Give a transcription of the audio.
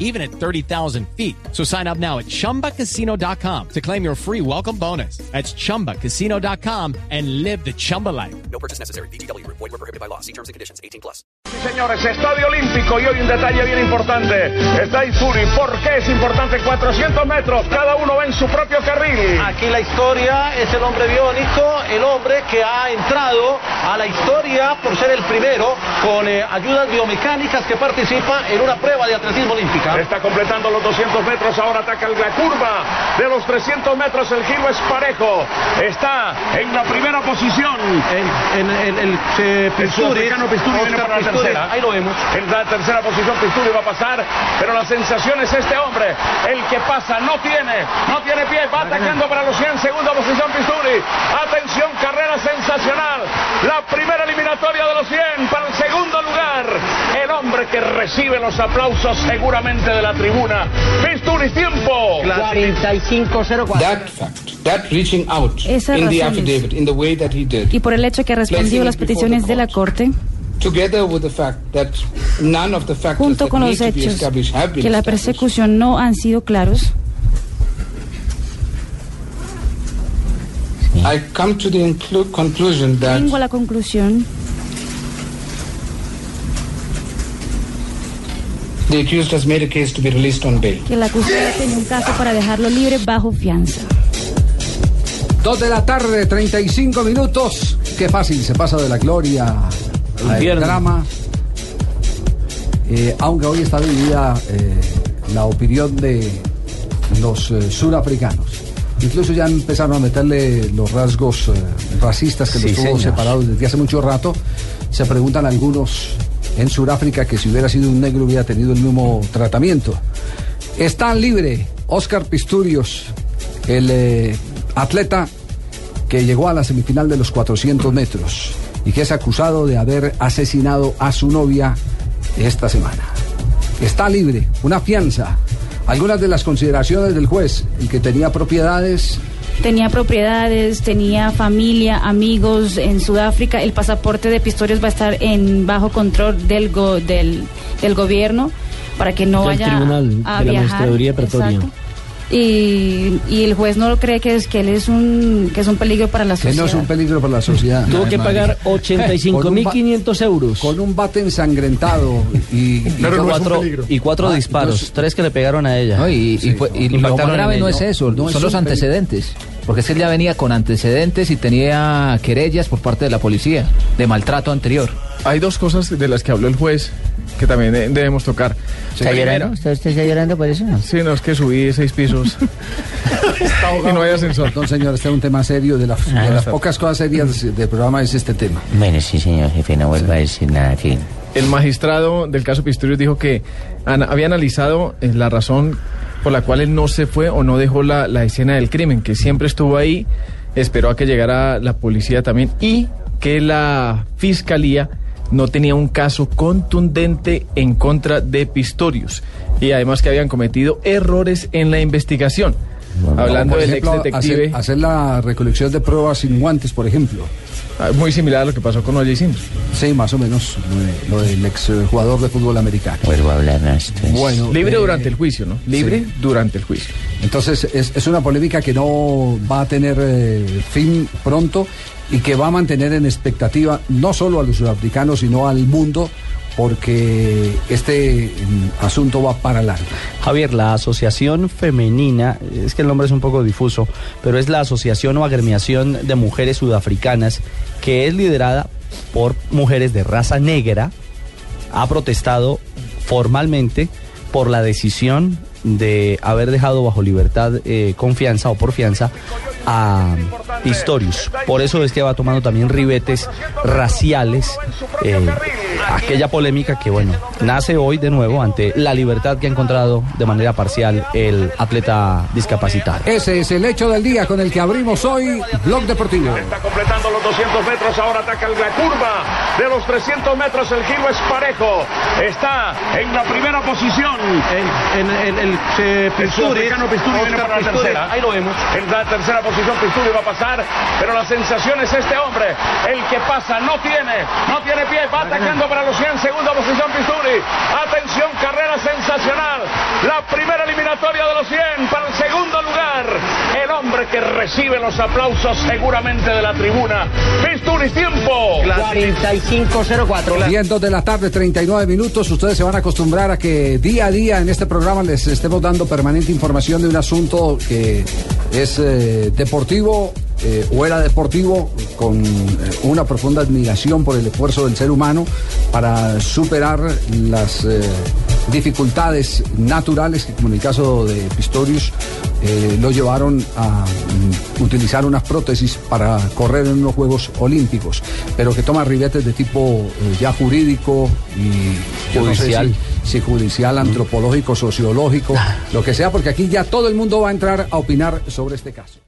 even at 30,000 feet. So sign up now at chumbacasino.com to claim your free welcome bonus. That's chumbacasino.com and live the Chumba life. No purchase necessary. BGW. Void were prohibited by law. See terms and conditions. 18 plus. Señores, Estadio Olímpico y hoy un detalle bien importante. Está Ifuri. ¿Por qué es importante? 400 metros, cada uno va en su propio carril. Aquí la historia es el hombre biónico, el hombre que ha entrado a la historia por ser el primero con eh, ayudas biomecánicas que participa en una prueba de atletismo olímpica. Está completando los 200 metros, ahora ataca la curva de los 300 metros, el giro es parejo. Está en la primera posición. En, en- en el eh, El Pisturi, viene por la Pisturi, tercera. ahí lo vemos. En la tercera posición Pisturi va a pasar, pero la sensación es este hombre, el que pasa, no tiene, no tiene pie, va atacando para los 100, segunda posición Pisturi. Atención, carrera sensacional. La primera eliminatoria de los 100 para el segundo lugar. El hombre que recibe los aplausos seguramente de la tribuna. Pisturi, tiempo. 4504. That fact, that reaching out Esas in the affidavit, in the way that he did, y por el hecho que respondió las peticiones de la Corte, together with the fact that none of the factors junto that con need los to be hechos established have been que la persecución no han sido claros, I come to the inclu- conclusion that vengo a la conclusión the accused has made a case to be released on bail. que el acusado tiene un caso para dejarlo libre bajo fianza. Dos de la tarde, 35 minutos. Qué fácil se pasa de la gloria al drama. Eh, aunque hoy está dividida eh, la opinión de los eh, surafricanos. Incluso ya empezaron a meterle los rasgos eh, racistas que Sí, los tuvo señor. separados desde hace mucho rato. Se preguntan algunos en Sudáfrica que si hubiera sido un negro hubiera tenido el mismo tratamiento. Está libre Oscar Pistorius, el eh, atleta que llegó a la semifinal de los 400 metros y que es acusado de haber asesinado a su novia esta semana. Está libre, una fianza. Algunas de las consideraciones del juez, el que tenía propiedades, Tenía propiedades, tenía familia, amigos en Sudáfrica. El pasaporte de Pistorius va a estar en bajo control del, go- del, del gobierno para que no Del vaya tribunal a de la viajar. De Pretoria. Exacto. Y, y el juez no cree que es que él es un que es un peligro para la que sociedad. no es un peligro para la sociedad. Tuvo que pagar Con un ba- 85.500 euros. Con un bate ensangrentado y, y y cuatro, y cuatro Ah, disparos, no es- tres que le pegaron a ella. No, y, y fue- y lo más grave no es eso, No es son los antecedentes. Porque es que él ya venía con antecedentes y tenía querellas por parte de la policía de maltrato anterior. Hay dos cosas de las que habló el juez que también eh, debemos tocar. ¿Está llorando? ¿Usted, usted está llorando por eso? Sí, no, es que subí seis pisos y no hay ascensor. Perdón, señor, este es un tema serio. De, las- de Ah, las está. pocas cosas serias del programa es este tema. Bueno, sí, señor jefe, no vuelva a decir nada aquí. El magistrado del caso Pistorius dijo que ana- había analizado eh, la razón por la cual él no se fue o no dejó la, la escena del crimen, que siempre estuvo ahí, esperó a que llegara la policía también y que la fiscalía no tenía un caso contundente en contra de Pistorius y además que habían cometido errores en la investigación. Hablando del ex detective, Hacer, hacer la recolección de pruebas sin guantes, por ejemplo. Ah, muy similar a lo que pasó con O.J. Simpson. Sí, más o menos. lo de- Lo del ex eh, jugador de fútbol americano. Vuelvo a hablar entonces. Bueno, Libre eh, durante el juicio, ¿no? Libre durante el juicio. Entonces es, es una polémica que no va a tener eh, fin pronto y que va a mantener en expectativa no solo a los sudafricanos, sino al mundo, porque este mm, asunto va para largo. Javier, la Asociación Femenina, es que el nombre es un poco difuso, pero es la Asociación o Agremiación de Mujeres Sudafricanas, que es liderada por mujeres de raza negra, ha protestado formalmente por la decisión de haber dejado bajo libertad eh, confianza o por fianza a Pistorius. Por eso es que va tomando también ribetes raciales. eh, aquella polémica que, bueno, nace hoy de nuevo ante la libertad que ha encontrado de manera parcial el atleta discapacitado. Ese es el hecho del día con el que abrimos hoy Blog Deportivo. Está completando los 200 metros, ahora ataca la curva de los 300 metros, el giro es parejo, está en la primera posición. En, en- en el eh, Pisturi, viene para la tercera. ahí lo vemos. En la tercera posición Pisturi va a pasar, pero la sensación es este hombre, el que pasa, no tiene, no tiene pie, va atacando para los 100, segunda posición Pisturi. Atención, carrera sensacional. La primera eliminatoria de los 100 para el segundo lugar. Hombre que recibe los aplausos seguramente de la tribuna. Pisturi, tiempo. 4504. 10 dos de la tarde, 39 minutos. Ustedes se van a acostumbrar a que día a día en este programa les estemos dando permanente información de un asunto que es eh, deportivo eh, o era deportivo con eh, una profunda admiración por el esfuerzo del ser humano para superar las eh, dificultades naturales que como en el caso de Pistorius eh, lo llevaron a mm, utilizar unas prótesis para correr en unos Juegos Olímpicos, pero que toma ribetes de tipo eh, ya jurídico y yo no sé Judicial. si, si judicial, antropológico, sociológico, lo que sea, porque aquí ya todo el mundo va a entrar a opinar sobre este caso.